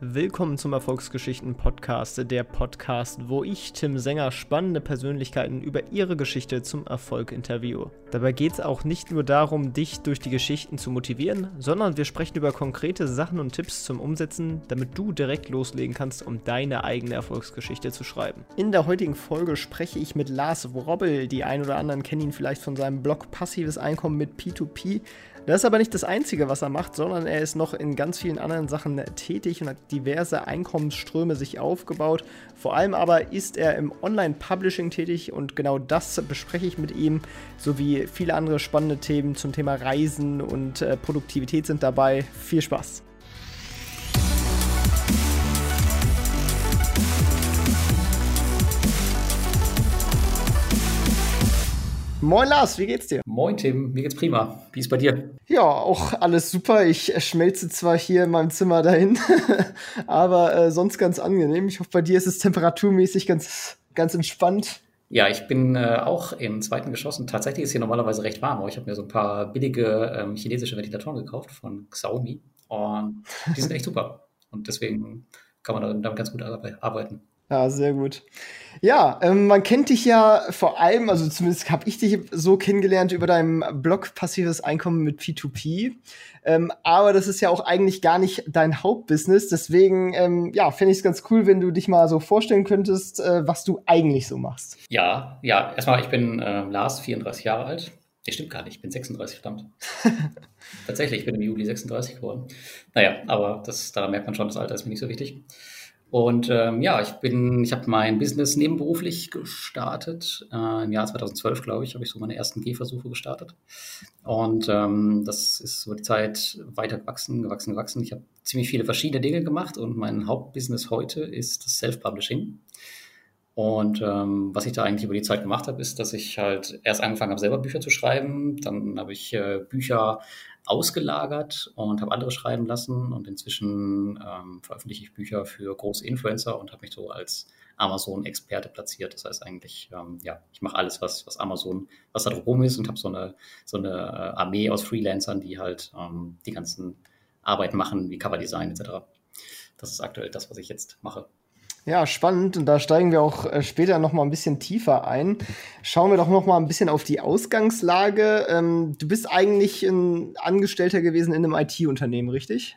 Willkommen zum Erfolgsgeschichten Podcast, der Podcast, wo ich, Tim Sänger, spannende Persönlichkeiten über ihre Geschichte zum Erfolg interviewe. Dabei geht es auch nicht nur darum, dich durch die Geschichten zu motivieren, sondern wir sprechen über konkrete Sachen und Tipps zum Umsetzen, damit du direkt loslegen kannst, um deine eigene Erfolgsgeschichte zu schreiben. In der heutigen Folge spreche ich mit Lars Wrobbel. Die ein oder anderen kennen ihn vielleicht von seinem Blog Passives Einkommen mit P2P. Das ist aber nicht das Einzige, was er macht, sondern er ist noch in ganz vielen anderen Sachen tätig und hat diverse Einkommensströme sich aufgebaut. Vor allem aber ist er im Online-Publishing tätig und genau das bespreche ich mit ihm, sowie viele andere spannende Themen zum Thema Reisen und äh, Produktivität sind dabei. Viel Spaß! Moin Lars, wie geht's dir? Moin Tim, mir geht's prima. Wie ist bei dir? Ja, auch alles super. Ich schmelze zwar hier in meinem Zimmer dahin, aber äh, sonst ganz angenehm. Ich hoffe, bei dir ist es temperaturmäßig ganz, ganz entspannt. Ja, ich bin äh, auch im zweiten Geschoss und tatsächlich ist hier normalerweise recht warm, aber ich habe mir so ein paar billige ähm, chinesische Ventilatoren gekauft von Xiaomi und die sind echt super. Und deswegen kann man damit ganz gut arbeiten. Ja, sehr gut. Ja, ähm, man kennt dich ja vor allem, also zumindest habe ich dich so kennengelernt über deinem Blog Passives Einkommen mit P2P. Ähm, aber das ist ja auch eigentlich gar nicht dein Hauptbusiness. Deswegen, ähm, ja, fände ich es ganz cool, wenn du dich mal so vorstellen könntest, äh, was du eigentlich so machst. Ja, ja, erstmal, ich bin äh, Lars, 34 Jahre alt. Nee, stimmt gar nicht, ich bin 36, verdammt. Tatsächlich, ich bin im Juli 36 geworden. Naja, aber das, da merkt man schon, das Alter ist mir nicht so wichtig. Und ähm, ja, ich bin, ich habe mein Business nebenberuflich gestartet. Äh, Im Jahr 2012, glaube ich, habe ich so meine ersten Gehversuche gestartet. Und ähm, das ist über die Zeit weiter gewachsen, gewachsen, gewachsen. Ich habe ziemlich viele verschiedene Dinge gemacht und mein Hauptbusiness heute ist das Self-Publishing. Und ähm, was ich da eigentlich über die Zeit gemacht habe, ist, dass ich halt erst angefangen habe, selber Bücher zu schreiben. Dann habe ich äh, Bücher ausgelagert und habe andere schreiben lassen. Und inzwischen ähm, veröffentliche ich Bücher für große Influencer und habe mich so als Amazon-Experte platziert. Das heißt eigentlich, ähm, ja, ich mache alles, was, was Amazon, was da drum ist und habe so eine, so eine äh, Armee aus Freelancern, die halt ähm, die ganzen Arbeiten machen, wie Coverdesign etc. Das ist aktuell das, was ich jetzt mache. Ja, spannend. Und da steigen wir auch äh, später noch mal ein bisschen tiefer ein. Schauen wir doch noch mal ein bisschen auf die Ausgangslage. Ähm, du bist eigentlich ein Angestellter gewesen in einem IT-Unternehmen, richtig?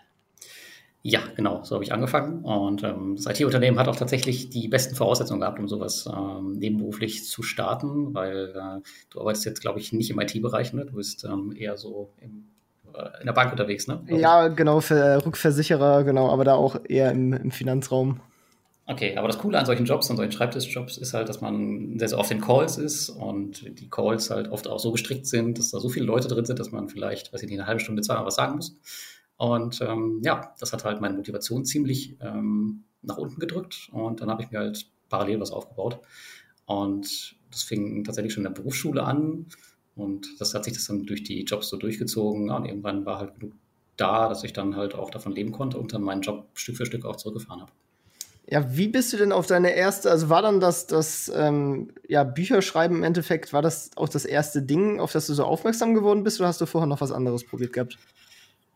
Ja, genau, so habe ich angefangen. Und ähm, das IT-Unternehmen hat auch tatsächlich die besten Voraussetzungen gehabt, um sowas ähm, nebenberuflich zu starten, weil äh, du arbeitest jetzt, glaube ich, nicht im IT-Bereich, ne? Du bist ähm, eher so im, äh, in der Bank unterwegs, ne? Ja, genau, für Rückversicherer, genau, aber da auch eher im, im Finanzraum. Okay, aber das Coole an solchen Jobs, an solchen Schreibtischjobs ist halt, dass man sehr, sehr oft in Calls ist und die Calls halt oft auch so gestrickt sind, dass da so viele Leute drin sind, dass man vielleicht, weiß ich nicht, eine halbe Stunde, zweimal was sagen muss. Und ähm, ja, das hat halt meine Motivation ziemlich ähm, nach unten gedrückt und dann habe ich mir halt parallel was aufgebaut. Und das fing tatsächlich schon in der Berufsschule an und das hat sich das dann durch die Jobs so durchgezogen. Und irgendwann war halt genug da, dass ich dann halt auch davon leben konnte und dann meinen Job Stück für Stück auch zurückgefahren habe. Ja, wie bist du denn auf deine erste, also war dann das, das ähm, ja, Bücherschreiben im Endeffekt, war das auch das erste Ding, auf das du so aufmerksam geworden bist oder hast du vorher noch was anderes probiert gehabt?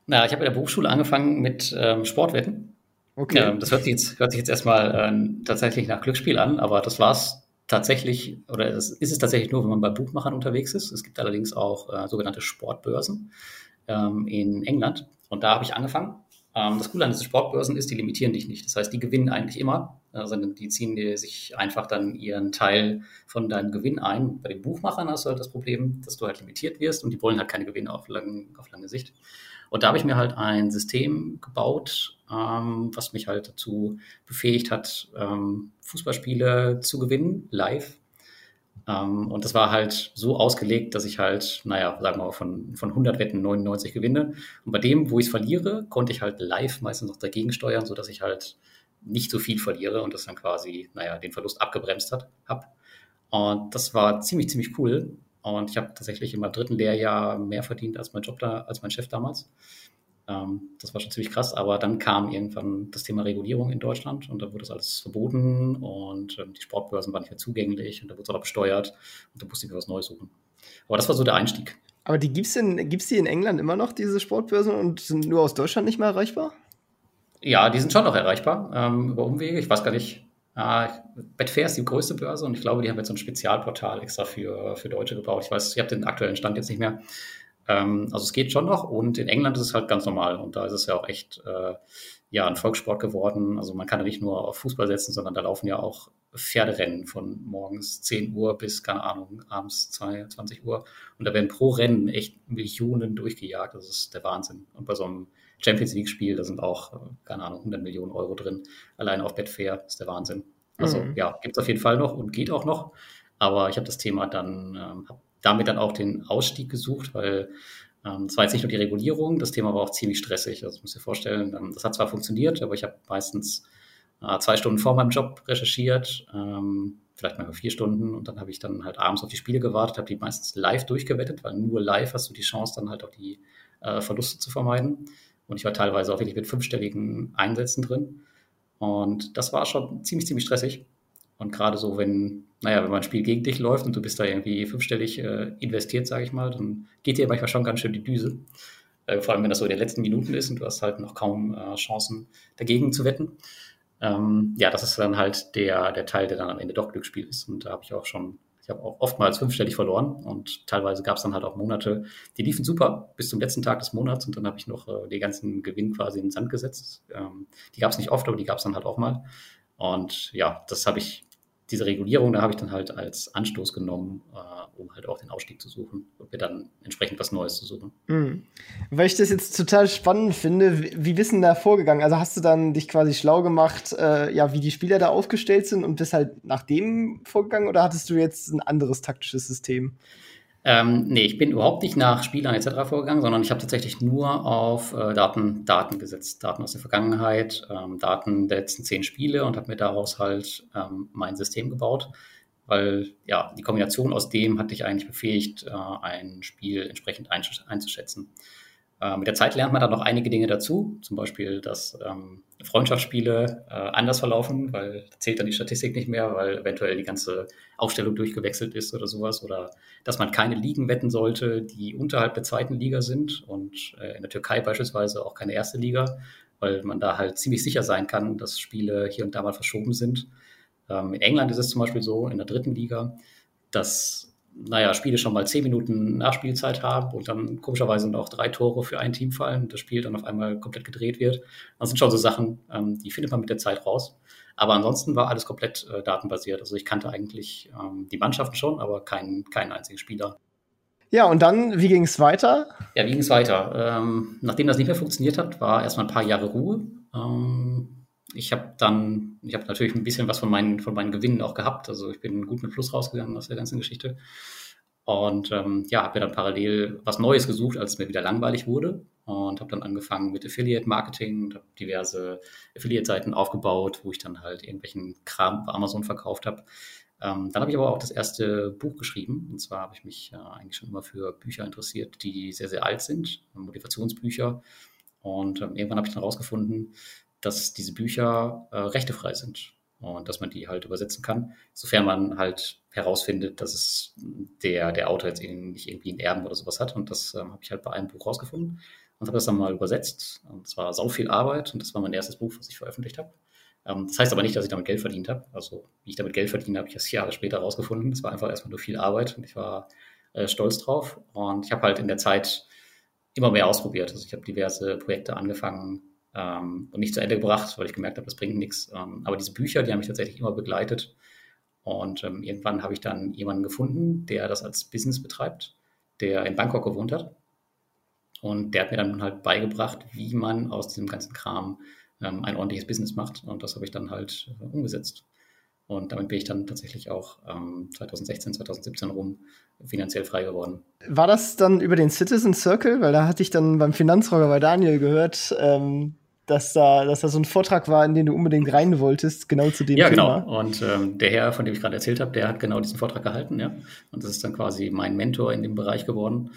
Na, ich habe in der Berufsschule angefangen mit ähm, Sportwetten. Okay. Ähm, das hört sich jetzt, hört sich jetzt erstmal äh, tatsächlich nach Glücksspiel an, aber das war es tatsächlich, oder es ist es tatsächlich nur, wenn man bei Buchmachern unterwegs ist. Es gibt allerdings auch äh, sogenannte Sportbörsen ähm, in England. Und da habe ich angefangen das Coole an diesen Sportbörsen ist, die limitieren dich nicht. Das heißt, die gewinnen eigentlich immer, äh, sondern die ziehen dir sich einfach dann ihren Teil von deinem Gewinn ein. Bei den Buchmachern hast du halt das Problem, dass du halt limitiert wirst und die wollen halt keine Gewinne auf, lang, auf lange Sicht. Und da habe ich mir halt ein System gebaut, ähm, was mich halt dazu befähigt hat, ähm, Fußballspiele zu gewinnen, live ähm, und das war halt so ausgelegt, dass ich halt, naja, sagen wir mal, von, von 100 Wetten 99 gewinne. Und bei dem, wo ich es verliere, konnte ich halt live meistens noch dagegen steuern, sodass ich halt nicht so viel verliere und das dann quasi, naja, den Verlust abgebremst hat, hab. Und das war ziemlich, ziemlich cool. Und ich habe tatsächlich meinem dritten Lehrjahr mehr verdient als mein Job da, als mein Chef damals. Ähm, das war schon ziemlich krass, aber dann kam irgendwann das Thema Regulierung in Deutschland und da wurde das alles verboten und ähm, die Sportbörsen waren nicht mehr zugänglich und da wurde es auch besteuert und da musste ich mir was Neues suchen. Aber das war so der Einstieg. Aber die gibt es gibt's die in England immer noch, diese Sportbörsen, und sind nur aus Deutschland nicht mehr erreichbar? Ja, die sind schon noch erreichbar ähm, über Umwege. Ich weiß gar nicht. Äh, Betfair ist die größte Börse und ich glaube, die haben jetzt so ein Spezialportal extra für, für Deutsche gebaut. Ich weiß, ich habe den aktuellen Stand jetzt nicht mehr. Ähm, also es geht schon noch und in England ist es halt ganz normal und da ist es ja auch echt äh, ja, ein Volkssport geworden. Also man kann ja nicht nur auf Fußball setzen, sondern da laufen ja auch Pferderennen von morgens 10 Uhr bis, keine Ahnung, abends 22 Uhr. Und da werden pro Rennen echt Millionen durchgejagt. Das ist der Wahnsinn. Und bei so einem Champions League-Spiel, da sind auch, keine Ahnung, 100 Millionen Euro drin. Allein auf Betfair ist der Wahnsinn. Also mhm. ja, gibt es auf jeden Fall noch und geht auch noch. Aber ich habe das Thema dann, ähm, habe damit dann auch den Ausstieg gesucht, weil ähm, war jetzt nicht nur die Regulierung, das Thema war auch ziemlich stressig. Also ich muss dir vorstellen, ähm, das hat zwar funktioniert, aber ich habe meistens äh, zwei Stunden vor meinem Job recherchiert, ähm, vielleicht mal vier Stunden und dann habe ich dann halt abends auf die Spiele gewartet, habe die meistens live durchgewettet, weil nur live hast du die Chance, dann halt auch die äh, Verluste zu vermeiden. Und ich war teilweise auch wirklich mit fünfstelligen Einsätzen drin. Und das war schon ziemlich, ziemlich stressig. Und gerade so, wenn, naja, wenn man ein Spiel gegen dich läuft und du bist da irgendwie fünfstellig äh, investiert, sage ich mal, dann geht dir manchmal schon ganz schön die Düse. Äh, vor allem, wenn das so in den letzten Minuten ist und du hast halt noch kaum äh, Chancen dagegen zu wetten. Ähm, ja, das ist dann halt der, der Teil, der dann am Ende doch Glücksspiel ist. Und da habe ich auch schon ich habe auch oftmals fünfstellig verloren und teilweise gab es dann halt auch Monate, die liefen super bis zum letzten Tag des Monats und dann habe ich noch äh, den ganzen Gewinn quasi in den Sand gesetzt. Ähm, die gab es nicht oft, aber die gab es dann halt auch mal. Und ja, das habe ich diese Regulierung, da habe ich dann halt als Anstoß genommen, äh, um halt auch den Ausstieg zu suchen und mir dann entsprechend was Neues zu suchen. Mhm. Weil ich das jetzt total spannend finde, wie, wie du da vorgegangen? Also hast du dann dich quasi schlau gemacht, äh, ja, wie die Spieler da aufgestellt sind und bist halt nach dem vorgegangen oder hattest du jetzt ein anderes taktisches System? Ähm, nee, ich bin überhaupt nicht nach Spielern etc. vorgegangen, sondern ich habe tatsächlich nur auf äh, Daten, Daten gesetzt, Daten aus der Vergangenheit, ähm, Daten der letzten zehn Spiele und habe mir daraus halt ähm, mein System gebaut, weil ja die Kombination aus dem hatte ich eigentlich befähigt, äh, ein Spiel entsprechend einzuschätzen. Äh, mit der Zeit lernt man dann noch einige Dinge dazu, zum Beispiel, dass ähm, Freundschaftsspiele äh, anders verlaufen, weil zählt dann die Statistik nicht mehr, weil eventuell die ganze Aufstellung durchgewechselt ist oder sowas. Oder dass man keine Ligen wetten sollte, die unterhalb der zweiten Liga sind und äh, in der Türkei beispielsweise auch keine erste Liga, weil man da halt ziemlich sicher sein kann, dass Spiele hier und da mal verschoben sind. Ähm, in England ist es zum Beispiel so, in der dritten Liga, dass naja, Spiele schon mal zehn Minuten Nachspielzeit haben und dann komischerweise noch drei Tore für ein Team fallen und das Spiel dann auf einmal komplett gedreht wird. Das sind schon so Sachen, ähm, die findet man mit der Zeit raus. Aber ansonsten war alles komplett äh, datenbasiert. Also ich kannte eigentlich ähm, die Mannschaften schon, aber keinen, keinen einzigen Spieler. Ja, und dann, wie ging es weiter? Ja, wie ging es weiter? Ähm, nachdem das nicht mehr funktioniert hat, war erstmal ein paar Jahre Ruhe. Ähm, ich habe dann, ich habe natürlich ein bisschen was von meinen, von meinen Gewinnen auch gehabt. Also ich bin gut mit Plus rausgegangen aus der ganzen Geschichte. Und ähm, ja, habe mir dann parallel was Neues gesucht, als es mir wieder langweilig wurde. Und habe dann angefangen mit Affiliate-Marketing und habe diverse Affiliate-Seiten aufgebaut, wo ich dann halt irgendwelchen Kram bei Amazon verkauft habe. Ähm, dann habe ich aber auch das erste Buch geschrieben. Und zwar habe ich mich äh, eigentlich schon immer für Bücher interessiert, die sehr, sehr alt sind, Motivationsbücher. Und ähm, irgendwann habe ich dann herausgefunden, dass diese Bücher äh, rechtefrei sind und dass man die halt übersetzen kann, sofern man halt herausfindet, dass es der, der Autor jetzt nicht irgendwie einen Erben oder sowas hat. Und das ähm, habe ich halt bei einem Buch rausgefunden und habe das dann mal übersetzt. Und es war sau viel Arbeit und das war mein erstes Buch, was ich veröffentlicht habe. Ähm, das heißt aber nicht, dass ich damit Geld verdient habe. Also wie ich damit Geld verdiene, habe ich erst Jahre später rausgefunden. Das war einfach erstmal nur viel Arbeit und ich war äh, stolz drauf. Und ich habe halt in der Zeit immer mehr ausprobiert. Also ich habe diverse Projekte angefangen, ähm, und nicht zu Ende gebracht, weil ich gemerkt habe, das bringt nichts. Ähm, aber diese Bücher, die haben mich tatsächlich immer begleitet. Und ähm, irgendwann habe ich dann jemanden gefunden, der das als Business betreibt, der in Bangkok gewohnt hat. Und der hat mir dann halt beigebracht, wie man aus diesem ganzen Kram ähm, ein ordentliches Business macht. Und das habe ich dann halt äh, umgesetzt. Und damit bin ich dann tatsächlich auch ähm, 2016, 2017 rum finanziell frei geworden. War das dann über den Citizen Circle? Weil da hatte ich dann beim Finanzrocker bei Daniel gehört, ähm, dass da, dass da so ein Vortrag war, in den du unbedingt rein wolltest, genau zu dem ja, Thema. Ja, genau. Und ähm, der Herr, von dem ich gerade erzählt habe, der hat genau diesen Vortrag gehalten, ja. Und das ist dann quasi mein Mentor in dem Bereich geworden.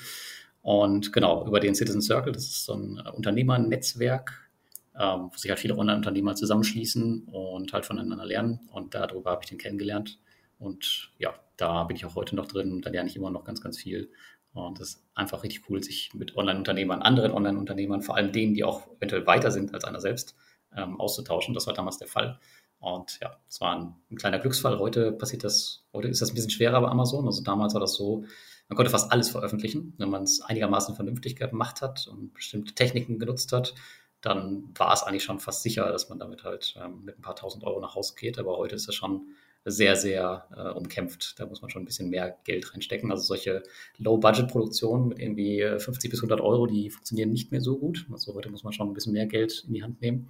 Und genau, über den Citizen Circle, das ist so ein Unternehmernetzwerk, ähm, wo sich halt viele Online-Unternehmer zusammenschließen und halt voneinander lernen. Und darüber habe ich den kennengelernt. Und ja, da bin ich auch heute noch drin. Da lerne ich immer noch ganz, ganz viel. Und das ist einfach richtig cool, sich mit Online-Unternehmern, anderen Online-Unternehmern, vor allem denen, die auch eventuell weiter sind als einer selbst, ähm, auszutauschen. Das war damals der Fall. Und ja, es war ein, ein, kleiner Glücksfall. Heute passiert das, heute ist das ein bisschen schwerer bei Amazon. Also damals war das so, man konnte fast alles veröffentlichen, wenn man es einigermaßen vernünftig gemacht hat und bestimmte Techniken genutzt hat. Dann war es eigentlich schon fast sicher, dass man damit halt ähm, mit ein paar tausend Euro nach Hause geht. Aber heute ist es schon sehr, sehr äh, umkämpft. Da muss man schon ein bisschen mehr Geld reinstecken. Also solche Low-Budget-Produktionen mit irgendwie 50 bis 100 Euro, die funktionieren nicht mehr so gut. Also heute muss man schon ein bisschen mehr Geld in die Hand nehmen.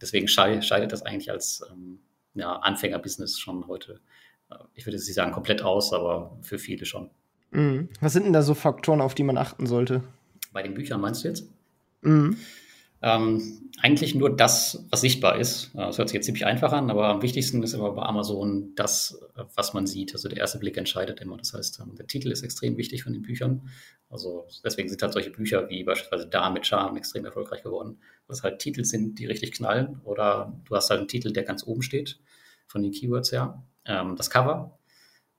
Deswegen scheidet das eigentlich als ähm, ja, Anfängerbusiness schon heute, äh, ich würde jetzt nicht sagen komplett aus, aber für viele schon. Mhm. Was sind denn da so Faktoren, auf die man achten sollte? Bei den Büchern meinst du jetzt? Mhm. Ähm, eigentlich nur das, was sichtbar ist. Das hört sich jetzt ziemlich einfach an, aber am wichtigsten ist immer bei Amazon das, was man sieht. Also der erste Blick entscheidet immer. Das heißt, ähm, der Titel ist extrem wichtig von den Büchern. Also deswegen sind halt solche Bücher wie beispielsweise Da mit Charme extrem erfolgreich geworden. Dass halt Titel sind, die richtig knallen. Oder du hast halt einen Titel, der ganz oben steht, von den Keywords her. Ähm, das Cover,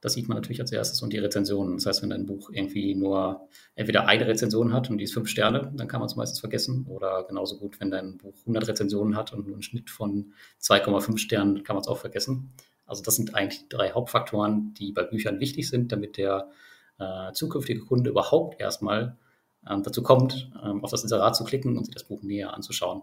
das sieht man natürlich als erstes und die Rezensionen. Das heißt, wenn dein Buch irgendwie nur entweder eine Rezension hat und die ist fünf Sterne, dann kann man es meistens vergessen. Oder genauso gut, wenn dein Buch 100 Rezensionen hat und nur einen Schnitt von 2,5 Sternen, kann man es auch vergessen. Also das sind eigentlich die drei Hauptfaktoren, die bei Büchern wichtig sind, damit der äh, zukünftige Kunde überhaupt erstmal ähm, dazu kommt, ähm, auf das Inserat zu klicken und sich das Buch näher anzuschauen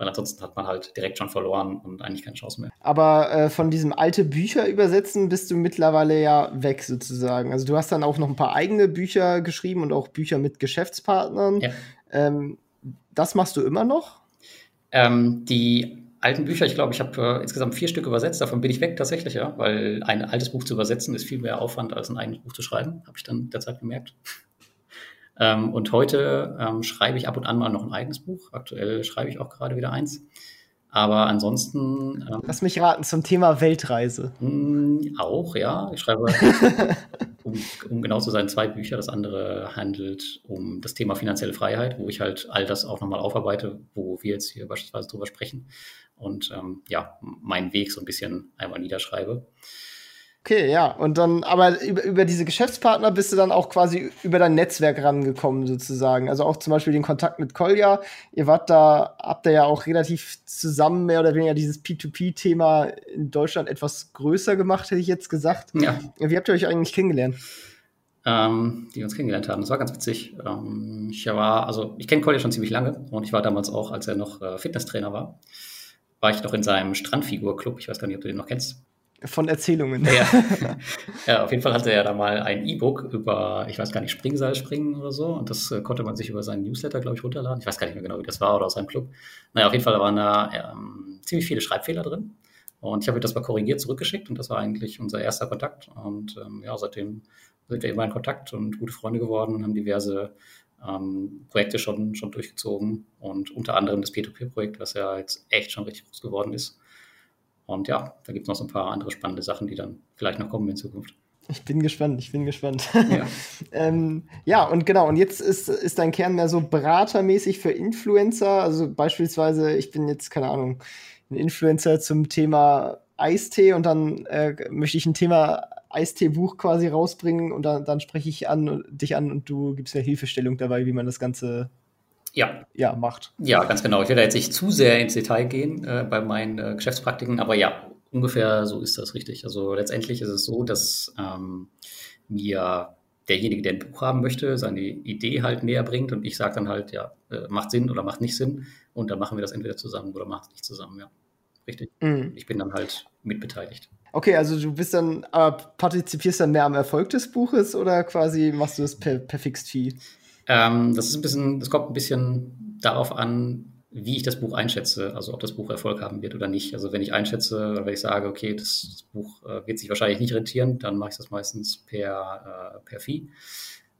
weil ansonsten hat man halt direkt schon verloren und eigentlich keine Chance mehr. Aber äh, von diesem alte Bücher übersetzen bist du mittlerweile ja weg sozusagen. Also du hast dann auch noch ein paar eigene Bücher geschrieben und auch Bücher mit Geschäftspartnern. Ja. Ähm, das machst du immer noch? Ähm, die alten Bücher, ich glaube, ich habe äh, insgesamt vier Stück übersetzt. Davon bin ich weg tatsächlich, ja, weil ein altes Buch zu übersetzen ist viel mehr Aufwand als ein eigenes Buch zu schreiben, habe ich dann derzeit gemerkt. Ähm, und heute ähm, schreibe ich ab und an mal noch ein eigenes Buch. Aktuell schreibe ich auch gerade wieder eins. Aber ansonsten. Ähm, Lass mich raten, zum Thema Weltreise. Mh, hm, auch, ja. Ich schreibe, um, um, genau zu sein, zwei Bücher. Das andere handelt um das Thema finanzielle Freiheit, wo ich halt all das auch nochmal aufarbeite, wo wir jetzt hier beispielsweise drüber sprechen. Und ähm, ja, meinen Weg so ein bisschen einmal niederschreibe. Okay, ja. Und dann, aber über, über diese Geschäftspartner bist du dann auch quasi über dein Netzwerk rangekommen, sozusagen. Also auch zum Beispiel den Kontakt mit Kolja. Ihr wart da, habt ihr ja auch relativ zusammen mehr oder weniger dieses P2P-Thema in Deutschland etwas größer gemacht, hätte ich jetzt gesagt. Ja. Wie habt ihr euch eigentlich kennengelernt? Ähm, die wir uns kennengelernt haben. Das war ganz witzig. Ähm, ich war, also ich kenne Kolja schon ziemlich lange und ich war damals auch, als er noch äh, Fitnesstrainer war, war ich noch in seinem Strandfigur-Club. Ich weiß gar nicht, ob du den noch kennst. Von Erzählungen. Ja. ja, auf jeden Fall hatte er da mal ein E-Book über, ich weiß gar nicht, Springseil springen oder so. Und das äh, konnte man sich über seinen Newsletter, glaube ich, runterladen. Ich weiß gar nicht mehr genau, wie das war oder aus seinem Club. Naja, auf jeden Fall waren da ähm, ziemlich viele Schreibfehler drin. Und ich habe das mal korrigiert zurückgeschickt und das war eigentlich unser erster Kontakt. Und ähm, ja, seitdem sind wir immer in Kontakt und gute Freunde geworden und haben diverse ähm, Projekte schon, schon durchgezogen. Und unter anderem das P2P-Projekt, was ja jetzt echt schon richtig groß geworden ist. Und ja, da gibt es noch so ein paar andere spannende Sachen, die dann vielleicht noch kommen in Zukunft. Ich bin gespannt, ich bin gespannt. Ja, ähm, ja und genau, und jetzt ist, ist dein Kern mehr so beratermäßig für Influencer. Also beispielsweise, ich bin jetzt, keine Ahnung, ein Influencer zum Thema Eistee und dann äh, möchte ich ein Thema Eistee-Buch quasi rausbringen und dann, dann spreche ich an, dich an und du gibst mir Hilfestellung dabei, wie man das Ganze ja. ja, macht. Ja, ganz genau. Ich werde jetzt nicht zu sehr ins Detail gehen äh, bei meinen äh, Geschäftspraktiken, aber ja, ungefähr so ist das richtig. Also letztendlich ist es so, dass ähm, mir derjenige, der ein Buch haben möchte, seine Idee halt näher bringt und ich sage dann halt, ja, äh, macht Sinn oder macht nicht Sinn und dann machen wir das entweder zusammen oder macht es nicht zusammen, ja. Richtig. Mhm. Ich bin dann halt mitbeteiligt. Okay, also du bist dann, äh, partizipierst dann mehr am Erfolg des Buches oder quasi machst du das per, per Fixed Fee? Ähm, das ist ein bisschen, das kommt ein bisschen darauf an, wie ich das Buch einschätze, also ob das Buch Erfolg haben wird oder nicht. Also wenn ich einschätze, oder wenn ich sage, okay, das, das Buch äh, wird sich wahrscheinlich nicht rentieren, dann mache ich das meistens per, äh, per Fee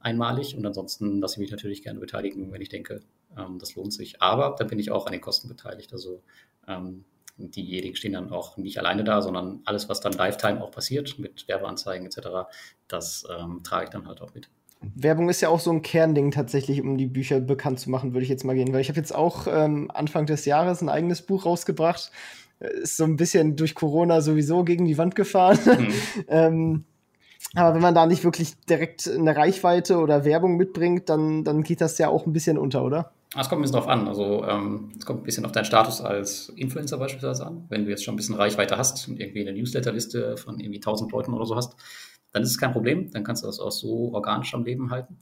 einmalig und ansonsten lasse ich mich natürlich gerne beteiligen, wenn ich denke, ähm, das lohnt sich. Aber dann bin ich auch an den Kosten beteiligt. Also ähm, diejenigen stehen dann auch nicht alleine da, sondern alles, was dann Lifetime auch passiert mit Werbeanzeigen etc., das ähm, trage ich dann halt auch mit. Werbung ist ja auch so ein Kernding tatsächlich, um die Bücher bekannt zu machen, würde ich jetzt mal gehen. Weil ich habe jetzt auch ähm, Anfang des Jahres ein eigenes Buch rausgebracht. Äh, ist so ein bisschen durch Corona sowieso gegen die Wand gefahren. Mhm. ähm, aber wenn man da nicht wirklich direkt eine Reichweite oder Werbung mitbringt, dann, dann geht das ja auch ein bisschen unter, oder? Es kommt ein bisschen drauf an. Also ähm, es kommt ein bisschen auf deinen Status als Influencer beispielsweise an. Wenn du jetzt schon ein bisschen Reichweite hast und irgendwie eine Newsletterliste von irgendwie 1000 Leuten oder so hast, dann ist es kein Problem. Dann kannst du das auch so organisch am Leben halten.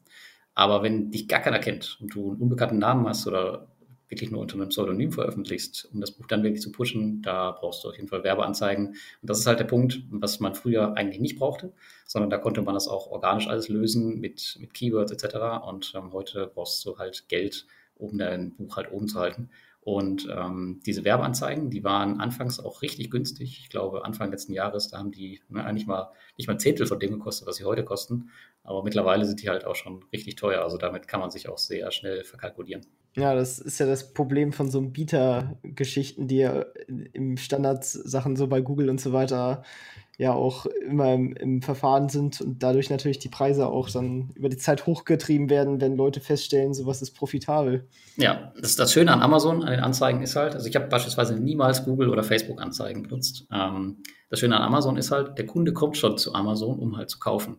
Aber wenn dich gar keiner kennt und du einen unbekannten Namen hast oder wirklich nur unter einem Pseudonym veröffentlichst, um das Buch dann wirklich zu pushen, da brauchst du auf jeden Fall Werbeanzeigen. Und das ist halt der Punkt, was man früher eigentlich nicht brauchte, sondern da konnte man das auch organisch alles lösen mit, mit Keywords etc. Und ähm, heute brauchst du halt Geld, um dein Buch halt oben zu halten. Und ähm, diese Werbeanzeigen, die waren anfangs auch richtig günstig. Ich glaube, Anfang letzten Jahres, da haben die ne, eigentlich mal nicht mal ein Zehntel von dem gekostet, was sie heute kosten. Aber mittlerweile sind die halt auch schon richtig teuer. Also damit kann man sich auch sehr schnell verkalkulieren. Ja, das ist ja das Problem von so Bieter-Geschichten, die ja im Standardsachen so bei Google und so weiter ja auch immer im, im, Verfahren sind und dadurch natürlich die Preise auch dann über die Zeit hochgetrieben werden, wenn Leute feststellen, sowas ist profitabel. Ja, das, das Schöne an Amazon, an den Anzeigen ist halt, also ich habe beispielsweise niemals Google oder Facebook Anzeigen benutzt. Ähm, das Schöne an Amazon ist halt, der Kunde kommt schon zu Amazon, um halt zu kaufen.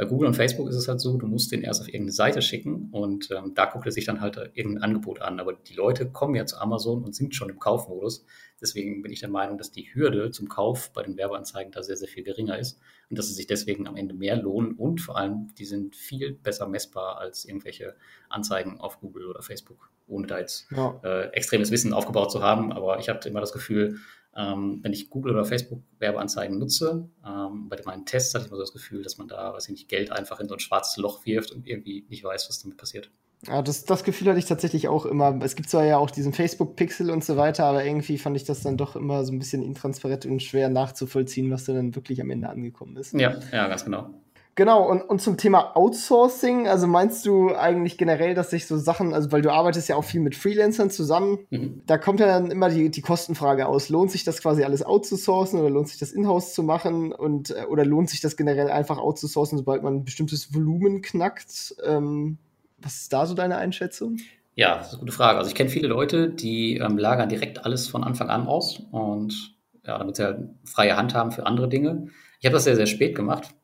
Bei Google und Facebook ist es halt so, du musst den erst auf irgendeine Seite schicken und ähm, da guckt er sich dann halt irgendein Angebot an. Aber die Leute kommen ja zu Amazon und sind schon im Kaufmodus. Deswegen bin ich der Meinung, dass die Hürde zum Kauf bei den Werbeanzeigen da sehr, sehr viel geringer ist und dass sie sich deswegen am Ende mehr lohnen und vor allem, die sind viel besser messbar als irgendwelche Anzeigen auf Google oder Facebook, ohne da jetzt ja. äh, extremes Wissen aufgebaut zu haben. Aber ich habe immer das Gefühl, ähm, wenn ich Google oder Facebook Werbeanzeigen nutze, ähm, bei meinen Tests hatte ich immer so das Gefühl, dass man da, weiß ich nicht, Geld einfach in so ein schwarzes Loch wirft und irgendwie nicht weiß, was damit passiert. Ja, das, das Gefühl hatte ich tatsächlich auch immer. Es gibt zwar ja auch diesen Facebook-Pixel und so weiter, aber irgendwie fand ich das dann doch immer so ein bisschen intransparent und schwer nachzuvollziehen, was da dann wirklich am Ende angekommen ist. Ja, ja, ganz genau. Genau, und, und zum Thema Outsourcing, also meinst du eigentlich generell, dass sich so Sachen, also weil du arbeitest ja auch viel mit Freelancern zusammen, mhm. da kommt ja dann immer die, die Kostenfrage aus. Lohnt sich das quasi alles outzusourcen oder lohnt sich das in-house zu machen und äh, oder lohnt sich das generell einfach outzusourcen, sobald man ein bestimmtes Volumen knackt? Ähm, was ist da so deine Einschätzung? Ja, das ist eine gute Frage. Also ich kenne viele Leute, die ähm, lagern direkt alles von Anfang an aus und ja, damit sie halt freie Hand haben für andere Dinge. Ich habe das sehr, sehr spät gemacht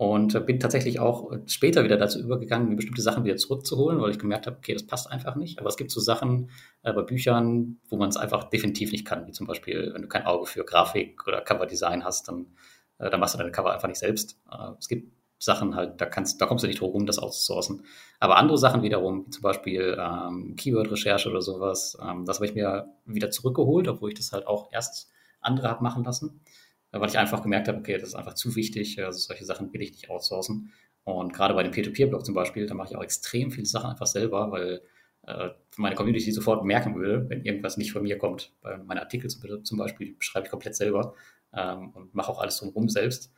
und bin tatsächlich auch später wieder dazu übergegangen, mir bestimmte Sachen wieder zurückzuholen, weil ich gemerkt habe, okay, das passt einfach nicht. Aber es gibt so Sachen äh, bei Büchern, wo man es einfach definitiv nicht kann, wie zum Beispiel, wenn du kein Auge für Grafik oder Coverdesign hast, dann, äh, dann machst du deine Cover einfach nicht selbst. Äh, es gibt Sachen halt, da kannst, da kommst du nicht drum rum, das auszusourcen. Aber andere Sachen wiederum, wie zum Beispiel ähm, Keyword-Recherche oder sowas, ähm, das habe ich mir wieder zurückgeholt, obwohl ich das halt auch erst andere habe machen lassen weil ich einfach gemerkt habe, okay, das ist einfach zu wichtig, also solche Sachen will ich nicht outsourcen. Und gerade bei dem Peer-to-Peer-Blog zum Beispiel, da mache ich auch extrem viele Sachen einfach selber, weil äh, meine Community sofort merken würde, wenn irgendwas nicht von mir kommt. Bei meinen Artikel zum Beispiel schreibe ich komplett selber ähm, und mache auch alles drumherum selbst,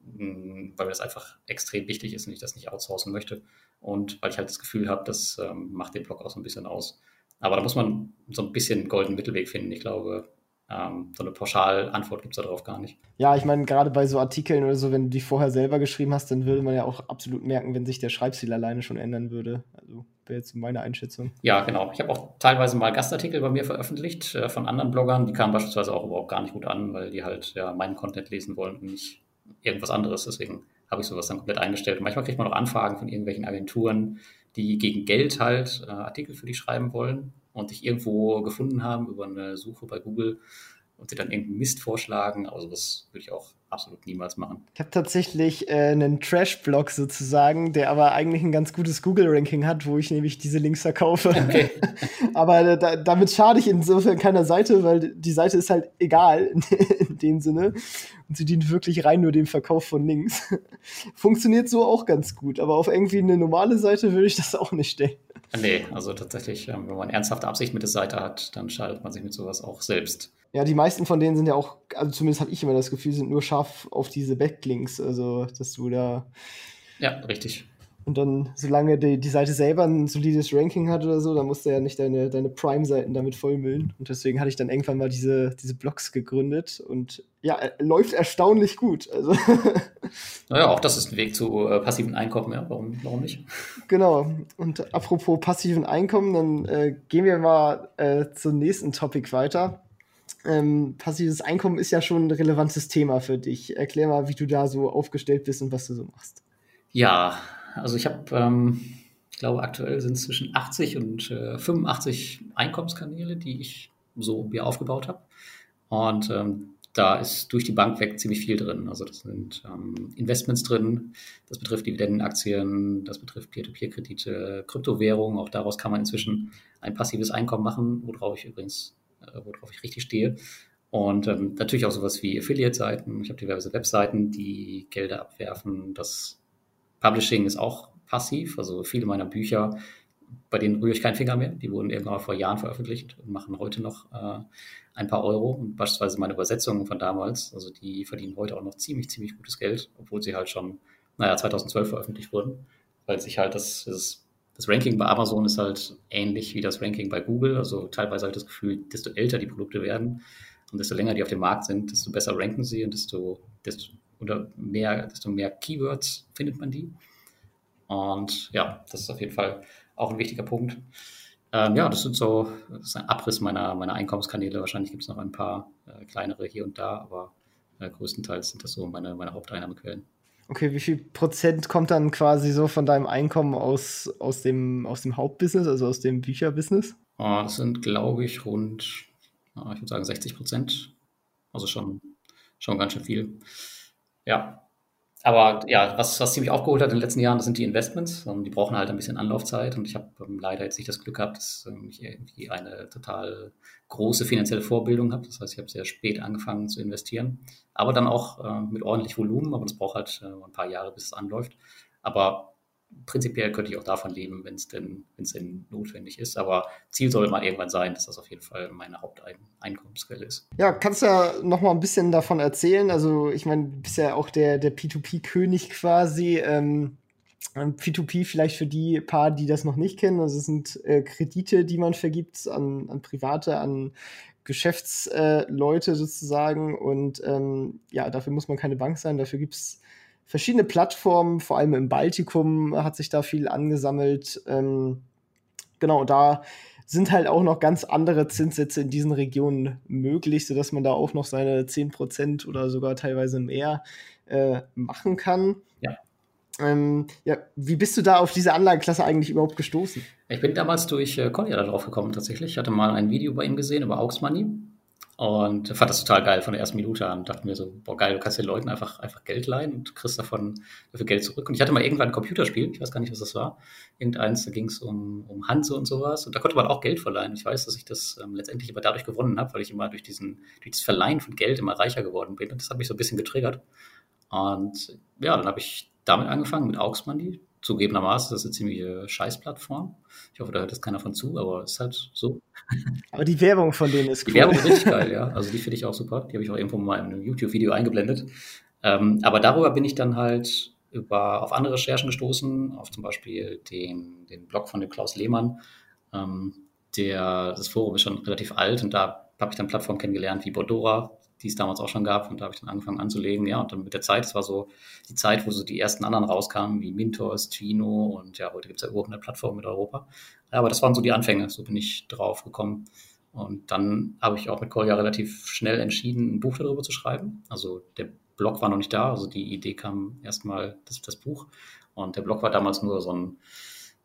mh, mm, weil mir das einfach extrem wichtig ist und ich das nicht outsourcen möchte. Und weil ich halt das Gefühl habe, das ähm, macht den Blog auch so ein bisschen aus. Aber da muss man so ein bisschen einen goldenen Mittelweg finden. Ich glaube, ähm, so eine Pauschalantwort gibt es darauf gar nicht. Ja, ich meine, gerade bei so Artikeln oder so, wenn du die vorher selber geschrieben hast, dann würde man ja auch absolut merken, wenn sich der Schreibstil alleine schon ändern würde. Also wäre jetzt meine Einschätzung. Ja, genau. Ich habe auch teilweise mal Gastartikel bei mir veröffentlicht äh, von anderen Bloggern. Die kamen beispielsweise auch überhaupt gar nicht gut an, weil die halt ja meinen Content lesen wollen und nicht irgendwas anderes. Deswegen habe ich sowas dann komplett eingestellt. Und manchmal kriegt man auch Anfragen von irgendwelchen Agenturen, die gegen Geld halt äh, Artikel für dich schreiben wollen und dich irgendwo gefunden haben über eine Suche bei Google und dir dann irgendeinen Mist vorschlagen. Also das würde ich auch absolut niemals machen. Ich habe tatsächlich äh, einen Trash-Blog sozusagen, der aber eigentlich ein ganz gutes Google-Ranking hat, wo ich nämlich diese Links verkaufe. Okay. aber da, damit schade ich insofern keiner Seite, weil die Seite ist halt egal in, in, dem Sinne. Und sie dient wirklich rein nur dem Verkauf von Links. Funktioniert so auch ganz gut, aber auf irgendwie eine normale Seite würde ich das auch nicht stellen. Nee, also tatsächlich, ähm, wenn man ernsthafte Absicht mit der Seite hat, dann schadet man sich mit sowas auch selbst. Ja, die meisten von denen sind ja auch, also zumindest habe ich immer das Gefühl, sind nur scharf auf diese Backlinks, also dass du da. Ja, richtig. Und dann, solange die, die Seite selber ein solides Ranking hat oder so, dann musst du ja nicht deine, deine Prime-Seiten damit vollmüllen. Und deswegen hatte ich dann irgendwann mal diese, diese Blogs gegründet und ja, läuft erstaunlich gut. Also. Naja, auch das ist ein Weg zu äh, passiven Einkommen, ja. Warum, warum nicht? Genau. Und apropos passiven Einkommen, dann äh, gehen wir mal äh, zum nächsten Topic weiter. Ähm, passives Einkommen ist ja schon ein relevantes Thema für dich. Erklär mal, wie du da so aufgestellt bist und was du so machst. Ja, also ich habe ähm, glaube, aktuell sind es zwischen 80 und äh, 85 Einkommenskanäle, die ich so mir aufgebaut habe. Und ähm, da ist durch die Bank weg ziemlich viel drin. Also das sind ähm, Investments drin, das betrifft Dividendenaktien, das betrifft Peer-to-Peer-Kredite, Kryptowährungen. Auch daraus kann man inzwischen ein passives Einkommen machen, worauf ich übrigens, worauf ich richtig stehe. Und ähm, natürlich auch sowas wie Affiliate-Seiten. Ich habe diverse Webseiten, die Gelder abwerfen. Das Publishing ist auch passiv. Also viele meiner Bücher, bei denen rühre ich keinen Finger mehr. Die wurden irgendwann mal vor Jahren veröffentlicht und machen heute noch äh, ein paar Euro. Und beispielsweise meine Übersetzungen von damals, also die verdienen heute auch noch ziemlich, ziemlich gutes Geld, obwohl sie halt schon, naja, 2012 veröffentlicht wurden. Weil sich halt das, das, das Ranking bei Amazon ist halt ähnlich wie das Ranking bei Google. Also teilweise halt das Gefühl, desto älter die Produkte werden und desto länger die auf dem Markt sind, desto besser ranken sie und desto, desto oder mehr, desto mehr Keywords findet man die. Und ja, das ist auf jeden Fall auch ein wichtiger Punkt. Ähm, ja, das sind so, das ist ein Abriss meiner, meiner Einkommenskanäle. Wahrscheinlich gibt es noch ein paar äh, kleinere hier und da, aber äh, größtenteils sind das so meine, meine Haupteinnahmequellen. Okay, wie viel Prozent kommt dann quasi so von deinem Einkommen aus, aus, dem, aus dem Hauptbusiness, also aus dem Bücherbusiness? Oh, das sind, glaube ich, rund, ich würde sagen 60 Prozent. Also schon, schon ganz schön viel. Ja, aber ja, was, was ziemlich aufgeholt hat in den letzten Jahren, das sind die Investments. Und die brauchen halt ein bisschen Anlaufzeit. Und ich habe ähm, leider jetzt nicht das Glück gehabt, dass ähm, ich irgendwie eine total große finanzielle Vorbildung habe. Das heißt, ich habe sehr spät angefangen zu investieren. Aber dann auch äh, mit ordentlich Volumen. Aber das braucht halt äh, ein paar Jahre, bis es anläuft. Aber prinzipiell könnte ich auch davon leben, wenn es denn, denn notwendig ist. Aber Ziel soll mal irgendwann sein, dass das auf jeden Fall meine Haupteinkommensquelle ist. Ja, kannst du ja noch mal ein bisschen davon erzählen. Also ich meine, du bist ja auch der, der P2P-König quasi. Ähm, P2P vielleicht für die paar, die das noch nicht kennen. Also es sind äh, Kredite, die man vergibt an, an Private, an Geschäftsleute äh, sozusagen. Und ähm, ja, dafür muss man keine Bank sein. Dafür gibt es verschiedene Plattformen, vor allem im Baltikum hat sich da viel angesammelt. Ähm, genau, da sind halt auch noch ganz andere Zinssätze in diesen Regionen möglich, sodass man da auch noch seine 10% oder sogar teilweise mehr äh, machen kann. Ja. Ähm, ja, wie bist du da auf diese Anlageklasse eigentlich überhaupt gestoßen? Ich bin damals durch äh, Collier darauf gekommen tatsächlich. Ich hatte mal ein Video bei ihm gesehen über Aux Money und fand das total geil von der ersten Minute an. Dachte mir so, boah, geil, du kannst den Leuten einfach, einfach Geld leihen und kriegst davon dafür Geld zurück. Und ich hatte mal irgendwann ein Computerspiel, ich weiß gar nicht, was das war. Irgendeins, da ging es um, um Hanse und sowas. Und da konnte man auch Geld verleihen. Ich weiß, dass ich das ähm, letztendlich aber dadurch gewonnen habe, weil ich immer durch diesen, durch das Verleihen von Geld immer reicher geworden bin. Und das hat mich so ein bisschen getriggert. Und ja, dann habe ich damit angefangen, mit Money. Zugegebenermaßen, das ist eine ziemliche Scheißplattform. Ich hoffe, da hört jetzt keiner von zu, aber es ist halt so. Aber die Werbung von denen ist cool. Die Werbung ist richtig geil, ja. Also die finde ich auch super. Die habe ich auch irgendwo mal in einem YouTube-Video eingeblendet. Ähm, aber darüber bin ich dann halt über, auf andere Recherchen gestoßen, auf zum Beispiel den, den Blog von dem Klaus Lehmann. Ähm, der, das Forum ist schon relativ alt und da habe ich dann Plattformen kennengelernt wie Bordora, die es damals auch schon gab. Und da habe ich dann angefangen anzulegen. Ja, und dann mit der Zeit, es war so die Zeit, wo so die ersten anderen rauskamen, wie Mintos, Twino und ja, heute gibt es ja über 100 Plattformen mit Europa. Aber das waren so die Anfänge, so bin ich drauf gekommen. Und dann habe ich auch mit Kolja relativ schnell entschieden, ein Buch darüber zu schreiben. Also der Blog war noch nicht da, also die Idee kam erstmal das, das Buch. Und der Blog war damals nur so ein,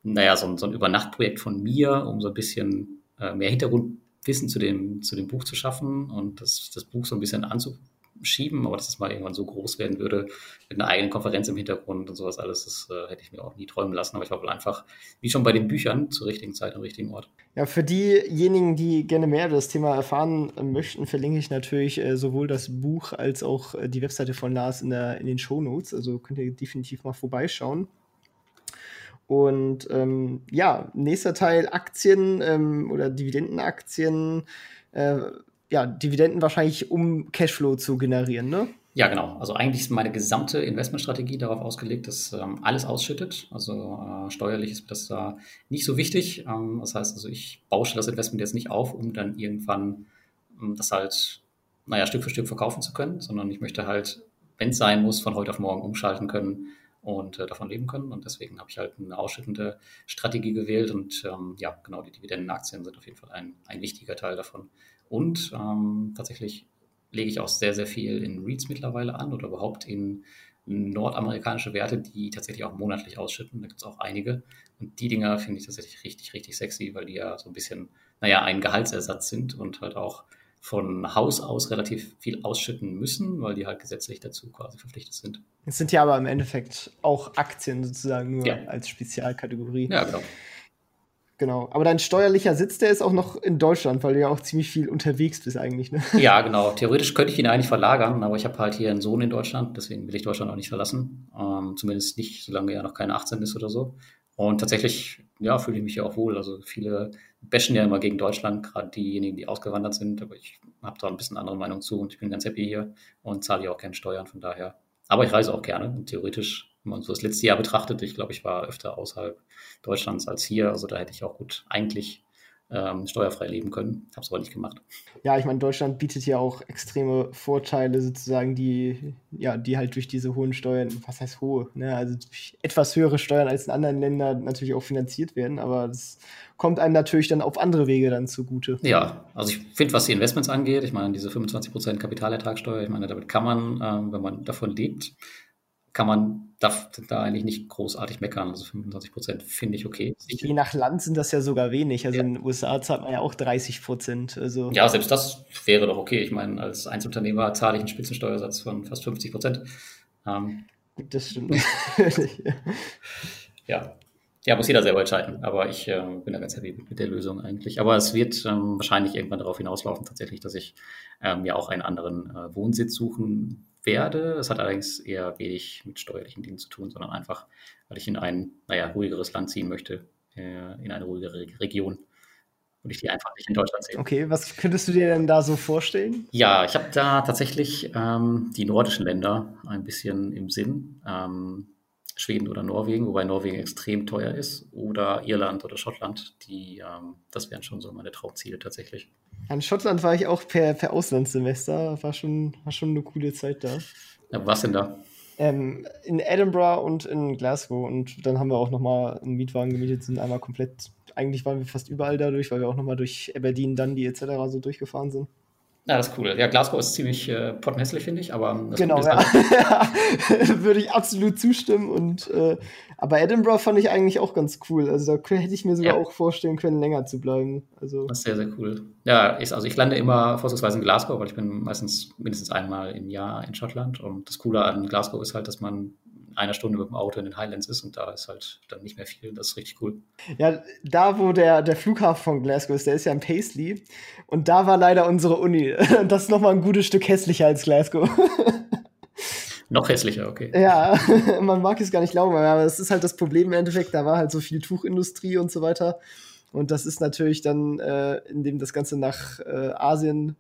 naja, so ein, so ein Übernachtprojekt von mir, um so ein bisschen äh, mehr Hintergrund Wissen zu dem, zu dem Buch zu schaffen und das, das Buch so ein bisschen anzuschieben, aber dass es mal irgendwann so groß werden würde, mit einer eigenen Konferenz im Hintergrund und sowas alles, das äh, hätte ich mir auch nie träumen lassen. Aber ich war wohl einfach, wie schon bei den Büchern, zur richtigen Zeit am richtigen Ort. Ja, für diejenigen, die gerne mehr über das Thema erfahren möchten, verlinke ich natürlich äh, sowohl das Buch als auch äh, die Webseite von Lars in, der, in den Shownotes. Also könnt ihr definitiv mal vorbeischauen. Und ähm, ja, nächster Teil Aktien ähm, oder Dividendenaktien. Äh, ja, Dividenden wahrscheinlich, um Cashflow zu generieren, ne? Ja, genau. Also eigentlich ist meine gesamte Investmentstrategie darauf ausgelegt, dass ähm, alles ausschüttet. Also äh, steuerlich ist das da nicht so wichtig. Ähm, das heißt also, ich bausche das Investment jetzt nicht auf, um dann irgendwann ähm, das halt, naja, Stück für Stück verkaufen zu können, sondern ich möchte halt, wenn es sein muss, von heute auf morgen umschalten können und äh, davon leben können. Und deswegen habe ich halt eine ausschüttende Strategie gewählt. Und ähm, ja, genau, die Dividendenaktien sind auf jeden Fall ein, ein wichtiger Teil davon. Und ähm, tatsächlich lege ich auch sehr, sehr viel in REITs mittlerweile an oder überhaupt in nordamerikanische Werte, die tatsächlich auch monatlich ausschütten. Da gibt es auch einige. Und die Dinger finde ich tatsächlich richtig, richtig sexy, weil die ja so ein bisschen, naja, ein Gehaltsersatz sind und halt auch von Haus aus relativ viel ausschütten müssen, weil die halt gesetzlich dazu quasi verpflichtet sind. Es sind ja aber im Endeffekt auch Aktien sozusagen nur ja. als Spezialkategorie. Ja, genau. Genau. Aber dein steuerlicher Sitz, der ist auch noch in Deutschland, weil du ja auch ziemlich viel unterwegs bist eigentlich, ne? Ja, genau. Theoretisch könnte ich ihn eigentlich verlagern, aber ich habe halt hier einen Sohn in Deutschland, deswegen will ich Deutschland auch nicht verlassen. Ähm, zumindest nicht, solange er noch keine 18 ist oder so. Und tatsächlich, ja, fühle ich mich ja auch wohl. Also viele bashen ja immer gegen Deutschland, gerade diejenigen, die ausgewandert sind, aber ich habe da ein bisschen andere Meinung zu und ich bin ganz happy hier und zahle ja auch gerne Steuern, von daher. Aber ich reise auch gerne und theoretisch wenn man so das letzte Jahr betrachtet, ich glaube, ich war öfter außerhalb Deutschlands als hier. Also da hätte ich auch gut eigentlich ähm, steuerfrei leben können. Habe es aber nicht gemacht. Ja, ich meine, Deutschland bietet ja auch extreme Vorteile sozusagen, die, ja, die halt durch diese hohen Steuern, was heißt hohe, ne? also etwas höhere Steuern als in anderen Ländern natürlich auch finanziert werden, aber das kommt einem natürlich dann auf andere Wege dann zugute. Ja, also ich finde, was die Investments angeht, ich meine, diese 25% Kapitalertragssteuer, ich meine, damit kann man, ähm, wenn man davon lebt, kann man da, da eigentlich nicht großartig meckern. Also 25 Prozent finde ich okay. Je nach Land sind das ja sogar wenig. Also ja. in den USA zahlt man ja auch 30 Prozent. Also ja, selbst das wäre doch okay. Ich meine, als Einzelunternehmer zahle ich einen Spitzensteuersatz von fast 50 Prozent. Ähm, das stimmt. ja. Ja, muss jeder selber entscheiden. Aber ich äh, bin da ganz happy mit der Lösung eigentlich. Aber es wird ähm, wahrscheinlich irgendwann darauf hinauslaufen, tatsächlich, dass ich ähm, ja auch einen anderen äh, Wohnsitz suchen werde. Das hat allerdings eher wenig mit steuerlichen Dingen zu tun, sondern einfach, weil ich in ein, naja, ruhigeres Land ziehen möchte, äh, in eine ruhigere Region. Und ich die einfach nicht in Deutschland sehe. Okay, was könntest du dir denn da so vorstellen? Ja, ich habe da tatsächlich ähm, die nordischen Länder ein bisschen im Sinn. Ähm, Schweden oder Norwegen, wobei Norwegen extrem teuer ist, oder Irland oder Schottland, die, ähm, das wären schon so meine Traumziele tatsächlich. In Schottland war ich auch per, per Auslandssemester, war schon, war schon eine coole Zeit da. Ja, was denn da? Ähm, in Edinburgh und in Glasgow und dann haben wir auch nochmal einen Mietwagen gemietet, sind einmal komplett, eigentlich waren wir fast überall dadurch, weil wir auch nochmal durch Aberdeen, Dundee etc. so durchgefahren sind. Ja, das ist cool. Ja, Glasgow ist ziemlich äh, pottenhässlich, finde ich, aber das genau, ja. Halt Würde ich absolut zustimmen. Und äh, aber Edinburgh fand ich eigentlich auch ganz cool. Also da hätte ich mir sogar ja. auch vorstellen können, länger zu bleiben. Also das ist sehr, sehr cool. Ja, ich, also ich lande immer vorzugsweise in Glasgow, weil ich bin meistens mindestens einmal im Jahr in Schottland. Und das Coole an Glasgow ist halt, dass man einer Stunde mit dem Auto in den Highlands ist und da ist halt dann nicht mehr viel. Das ist richtig cool. Ja, da, wo der, der Flughafen von Glasgow ist, der ist ja in Paisley. Und da war leider unsere Uni. Das ist nochmal ein gutes Stück hässlicher als Glasgow. Noch hässlicher, okay. Ja, man mag es gar nicht glauben, aber es ist halt das Problem im Endeffekt, da war halt so viel Tuchindustrie und so weiter. Und das ist natürlich dann, äh, indem das Ganze nach äh, Asien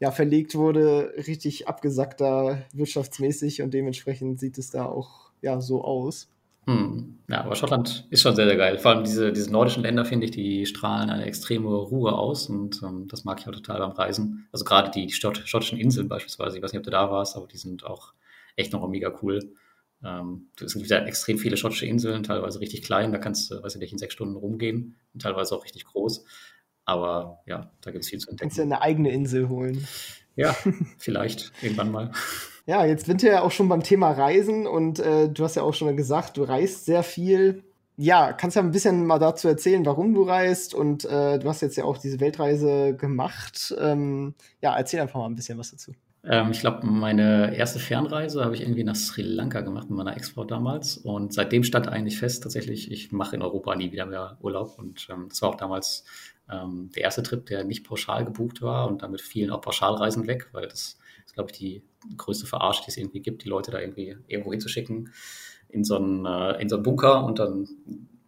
ja, verlegt wurde, richtig abgesackt da wirtschaftsmäßig und dementsprechend sieht es da auch ja, so aus. Hm. Ja, aber Schottland ist schon sehr, sehr geil. Vor allem diese, diese nordischen Länder, finde ich, die strahlen eine extreme Ruhe aus und ähm, das mag ich auch total beim Reisen. Also gerade die, die Stott schottischen Inseln beispielsweise, ich weiß nicht, ob du da warst, aber die sind auch echt noch mega cool. Ähm, es gibt wieder extrem viele schottische Inseln, teilweise richtig klein, da kannst du, weiß ich nicht, in sechs Stunden rumgehen und teilweise auch richtig groß. Aber ja, da gibt es viel zu entdecken. Kannst du eine eigene Insel holen. Ja, vielleicht irgendwann mal. Ja, jetzt sind wir ja auch schon beim Thema Reisen und äh, du hast ja auch schon gesagt, du reist sehr viel. Ja, kannst ja ein bisschen mal dazu erzählen, warum du reist und äh, du hast jetzt ja auch diese Weltreise gemacht. Ähm, ja, erzähl einfach mal ein bisschen was dazu. Ähm, ich glaube, meine erste Fernreise habe ich irgendwie nach Sri Lanka gemacht mit meiner Ex-Frau damals und seitdem stand eigentlich fest, tatsächlich, ich mache in Europa nie wieder mehr Urlaub und ähm, das war auch damals ähm, der erste Trip, der nicht pauschal gebucht war und damit fielen auch Pauschalreisen weg, weil das ist, glaube ich, die größte Verarsche, die es irgendwie gibt, die Leute da irgendwie irgendwo hinzuschicken in so einen, äh, in so einen Bunker und dann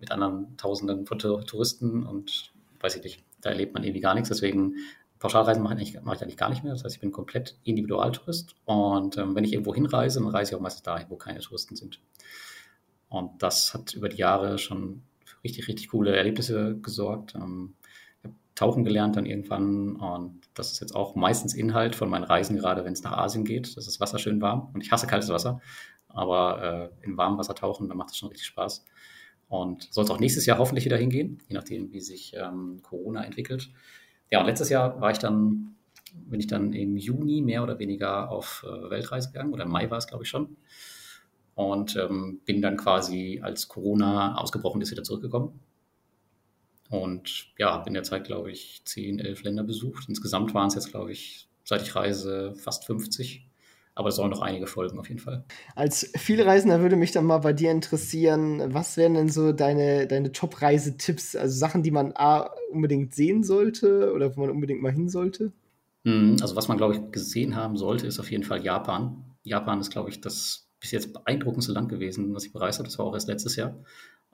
mit anderen Tausenden von Touristen und weiß ich nicht, da erlebt man irgendwie gar nichts. Deswegen Pauschalreisen mache ich, mache ich eigentlich gar nicht mehr. Das heißt, ich bin komplett Individualtourist und ähm, wenn ich irgendwo hinreise, dann reise ich auch meistens dahin, wo keine Touristen sind. Und das hat über die Jahre schon für richtig, richtig coole Erlebnisse gesorgt. Ähm, tauchen gelernt dann irgendwann und das ist jetzt auch meistens Inhalt von meinen Reisen, gerade wenn es nach Asien geht. Das ist Wasser schön warm und ich hasse kaltes Wasser, aber äh, in warmem Wasser tauchen, da macht es schon richtig Spaß. Und soll es auch nächstes Jahr hoffentlich wieder hingehen, je nachdem, wie sich ähm, Corona entwickelt. Ja, und letztes Jahr war ich dann, bin ich dann im Juni mehr oder weniger auf äh, Weltreise gegangen, oder im Mai war es, glaube ich, schon. und ähm, bin dann quasi, als Corona ausgebrochen ist, wieder zurückgekommen. Und ja, habe in der Zeit, glaube ich, 10, 11 Länder besucht. Insgesamt waren es jetzt, glaube ich, seit ich reise, fast 50. Aber es sollen noch einige folgen, auf jeden Fall. Als Vielreisender würde mich dann mal bei dir interessieren, was wären denn so deine, deine Top-Reisetipps? Also Sachen, die man A, unbedingt sehen sollte oder wo man unbedingt mal hin sollte? Hm, also was man, glaube ich, gesehen haben sollte, ist auf jeden Fall Japan. Japan ist, glaube ich, das bis jetzt beeindruckendste Land gewesen, was ich bereist habe. Das war auch erst letztes Jahr.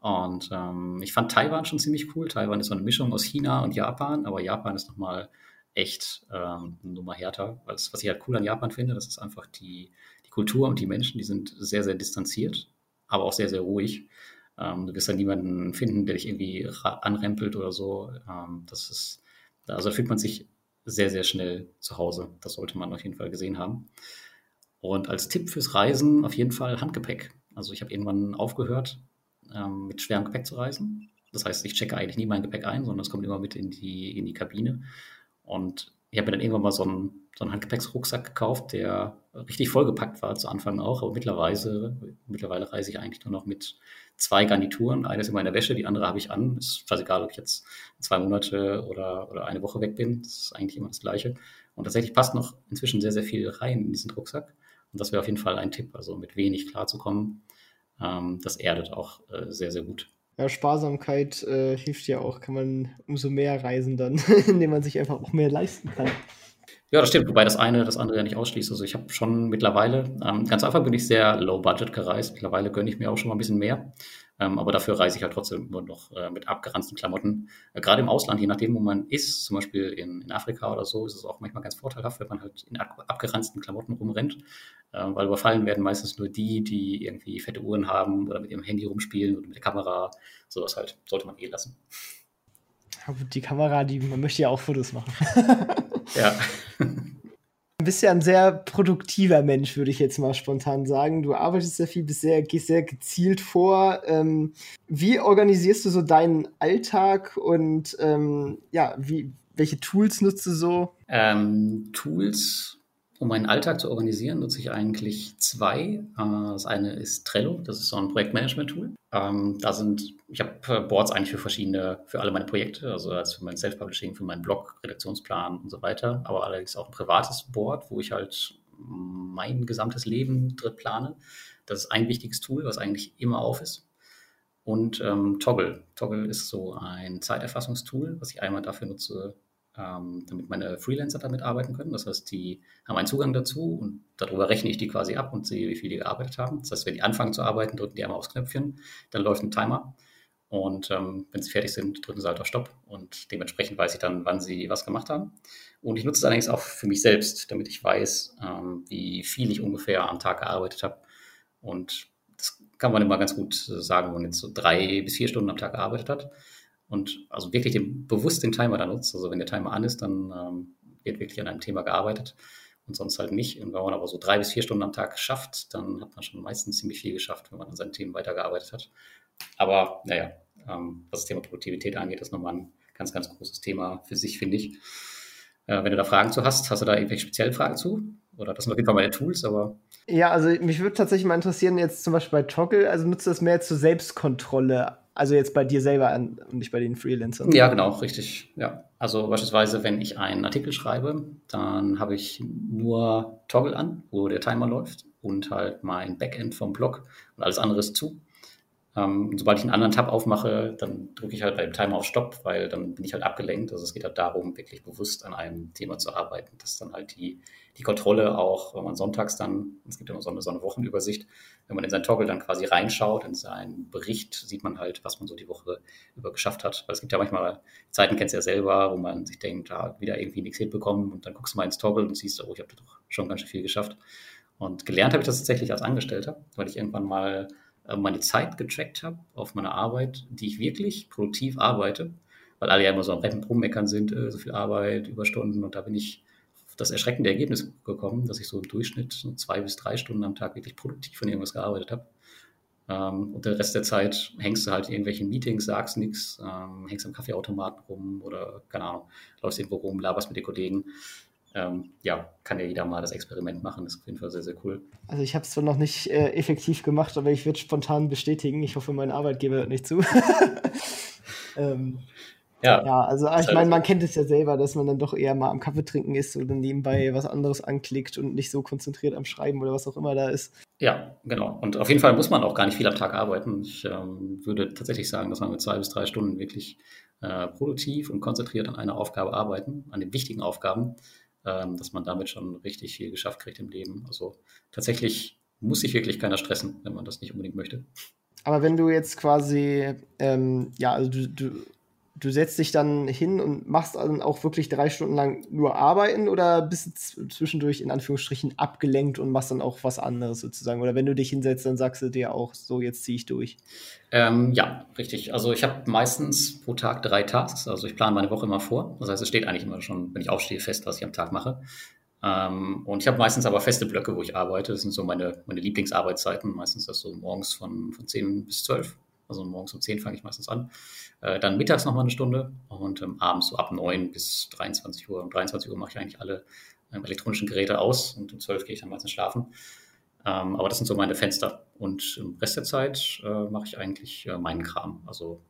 Und ähm, ich fand Taiwan schon ziemlich cool. Taiwan ist so eine Mischung aus China und Japan, aber Japan ist nochmal echt ähm, eine Nummer härter. Was, was ich halt cool an Japan finde, das ist einfach die, die Kultur und die Menschen, die sind sehr, sehr distanziert, aber auch sehr, sehr ruhig. Ähm, du wirst da niemanden finden, der dich irgendwie anrempelt oder so. Ähm, das ist, also da fühlt man sich sehr, sehr schnell zu Hause. Das sollte man auf jeden Fall gesehen haben. Und als Tipp fürs Reisen auf jeden Fall Handgepäck. Also ich habe irgendwann aufgehört, ähm, mit schwerem Gepäck zu reisen. Das heißt, ich checke eigentlich nie mein Gepäck ein, sondern es kommt immer mit in die, in die Kabine. Und ich habe mir dann irgendwann mal so einen, so einen Handgepäcksrucksack gekauft, der richtig vollgepackt war zu Anfang auch. Aber mittlerweile, mittlerweile reise ich eigentlich nur noch mit zwei Garnituren. Eine ist immer in der Wäsche, die andere habe ich an. Ist fast egal, ob ich jetzt zwei Monate oder, oder eine Woche weg bin. Das ist eigentlich immer das Gleiche. Und tatsächlich passt noch inzwischen sehr, sehr viel rein in diesen Rucksack. Und das wäre auf jeden Fall ein Tipp, also mit wenig klarzukommen. Ähm, das erdet auch äh, sehr, sehr gut. Ja, Sparsamkeit äh, hilft ja auch, kann man umso mehr reisen dann, indem man sich einfach auch mehr leisten kann. Ja, das stimmt, wobei das eine das andere ja nicht ausschließt. Also ich habe schon mittlerweile, ähm, ganz einfach bin ich sehr low budget gereist. Mittlerweile gönne ich mir auch schon mal ein bisschen mehr. Ähm, aber dafür reise ich halt trotzdem immer noch äh, mit abgeranzten Klamotten. Äh, Gerade im Ausland, je nachdem, wo man ist, zum Beispiel in, in, Afrika oder so, ist es auch manchmal ganz vorteilhaft, wenn man halt in ab abgeranzten Klamotten rumrennt. Äh, weil überfallen werden meistens nur die, die irgendwie fette Uhren haben oder mit ihrem Handy rumspielen oder mit der Kamera. Sowas halt sollte man eh lassen. Die Kamera, die, man möchte ja auch Fotos machen. ja. Du bist ja ein sehr produktiver Mensch, würde ich jetzt mal spontan sagen. Du arbeitest sehr viel, bist sehr, gehst sehr gezielt vor. Ähm, wie organisierst du so deinen Alltag und ähm, ja, wie, welche Tools nutzt du so? Ähm, Tools um meinen Alltag zu organisieren, nutze ich eigentlich zwei. Äh, das eine ist Trello, das ist so ein Projektmanagement-Tool. Ähm, da sind, ich habe äh, Boards eigentlich für verschiedene, für alle meine Projekte, also als für mein Self-Publishing, für meinen Blog, Redaktionsplan und so weiter, aber allerdings auch ein privates Board, wo ich halt mein gesamtes Leben drin plane. Das ist ein wichtiges Tool, was eigentlich immer auf ist. Und ähm, Toggle. Toggle ist so ein Zeiterfassungstool, was ich einmal dafür nutze, ähm, damit meine Freelancer damit arbeiten können. Das heißt, die haben einen Zugang dazu und darüber rechne ich die quasi ab und sehe, wie viel die gearbeitet haben. Das heißt, wenn die anfangen zu arbeiten, drücken die einmal aufs Knöpfchen, dann läuft ein Timer. Und ähm, wenn sie fertig sind, drücken sie halt auf Stopp und dementsprechend weiß ich dann, wann sie was gemacht haben. Und ich nutze es allerdings auch für mich selbst, damit ich weiß, ähm, wie viel ich ungefähr am Tag gearbeitet habe. Und das kann man immer ganz gut sagen, wenn man jetzt so drei bis vier Stunden am Tag gearbeitet hat und also wirklich den, bewusst den Timer da nutzt. Also wenn der Timer an ist, dann ähm, wird wirklich an einem Thema gearbeitet und sonst halt nicht. Und wenn man aber so drei bis vier Stunden am Tag schafft, dann hat man schon meistens ziemlich viel geschafft, wenn man an seinen Themen weitergearbeitet hat. Aber naja, ähm, was das Thema Produktivität angeht, ist nochmal ein ganz, ganz großes Thema für sich, finde ich. Äh, wenn du da Fragen zu hast, hast du da irgendwelche speziellen Fragen zu? Oder das sind auf jeden Fall meine Tools, aber. Ja, also mich würde tatsächlich mal interessieren, jetzt zum Beispiel bei Toggle, also nutzt du das mehr zur Selbstkontrolle also jetzt bei dir selber an und nicht bei den Freelancern. Ja, genau, richtig. Ja. Also beispielsweise, wenn ich einen Artikel schreibe, dann habe ich nur Toggle an, wo der Timer läuft und halt mein Backend vom Blog und alles andere ist zu. Ähm, sobald ich einen anderen Tab aufmache, dann drücke ich halt beim Timer auf Stopp, weil dann bin ich halt abgelenkt. Also es geht halt darum, wirklich bewusst an einem Thema zu arbeiten, dass dann halt die, die Kontrolle auch, wenn man sonntags dann, es gibt immer so eine, so eine Wochenübersicht, wenn man in sein Toggle dann quasi reinschaut, in seinen Bericht, sieht man halt, was man so die Woche über geschafft hat. Weil es gibt ja manchmal Zeiten, kennst du ja selber, wo man sich denkt, da ah, wieder irgendwie nichts hinbekommen und dann guckst du mal ins Toggle und siehst, oh, ich habe doch schon ganz schön viel geschafft. Und gelernt habe ich das tatsächlich als Angestellter, weil ich irgendwann mal meine Zeit getrackt habe auf meine Arbeit, die ich wirklich produktiv arbeite, weil alle ja immer so am Rennen rummeckern sind, äh, so viel Arbeit, Überstunden und da bin ich auf das erschreckende Ergebnis gekommen, dass ich so im Durchschnitt so zwei bis drei Stunden am Tag wirklich produktiv von irgendwas gearbeitet habe. Ähm, und der Rest der Zeit hängst du halt in irgendwelchen Meetings, sagst nichts, ähm, hängst am Kaffeeautomaten rum oder keine Ahnung, läufst irgendwo rum, laberst mit den Kollegen. Ähm, ja, kann ja jeder mal das Experiment machen. Das ist auf jeden Fall sehr, sehr cool. Also ich habe es zwar noch nicht äh, effektiv gemacht, aber ich würde spontan bestätigen. Ich hoffe, mein Arbeitgeber hört nicht zu. ähm, ja. ja, also ich meine, man kennt es ja selber, dass man dann doch eher mal am Kaffee trinken ist oder nebenbei was anderes anklickt und nicht so konzentriert am Schreiben oder was auch immer da ist. Ja, genau. Und auf jeden Fall muss man auch gar nicht viel am Tag arbeiten. Ich ähm, würde tatsächlich sagen, dass man mit zwei bis drei Stunden wirklich äh, produktiv und konzentriert an einer Aufgabe arbeiten, an den wichtigen Aufgaben, ähm, dass man damit schon richtig viel geschafft kriegt im Leben. Also tatsächlich muss sich wirklich keiner stressen, wenn man das nicht unbedingt möchte. Aber wenn du jetzt quasi, ähm, ja, also du, du du setzt dich dann hin und machst dann auch wirklich drei Stunden lang nur arbeiten oder bist du zwischendurch in Anführungsstrichen abgelenkt und machst dann auch was anderes sozusagen? Oder wenn du dich hinsetzt, dann sagst du dir auch, so jetzt ziehe ich durch. Ähm, ja, richtig. Also ich habe meistens pro Tag drei Tasks. Also ich plane meine Woche immer vor. Das heißt, es steht eigentlich immer schon, wenn ich aufstehe, fest, was ich am Tag mache. Ähm, und ich habe meistens aber feste Blöcke, wo ich arbeite. Das sind so meine, meine Lieblingsarbeitszeiten. Meistens das so morgens von, von 10 bis 12. Also morgens um 10 fange ich meistens an. Äh, dann mittags nochmal eine Stunde und ähm, abends so ab 9 bis 23 Uhr. Um 23 Uhr mache ich eigentlich alle ähm, elektronischen Geräte aus und um 12 gehe ich dann meistens schlafen. Ähm, aber das sind so meine Fenster. Und im Rest der Zeit äh, mache ich eigentlich äh, meinen Kram. Also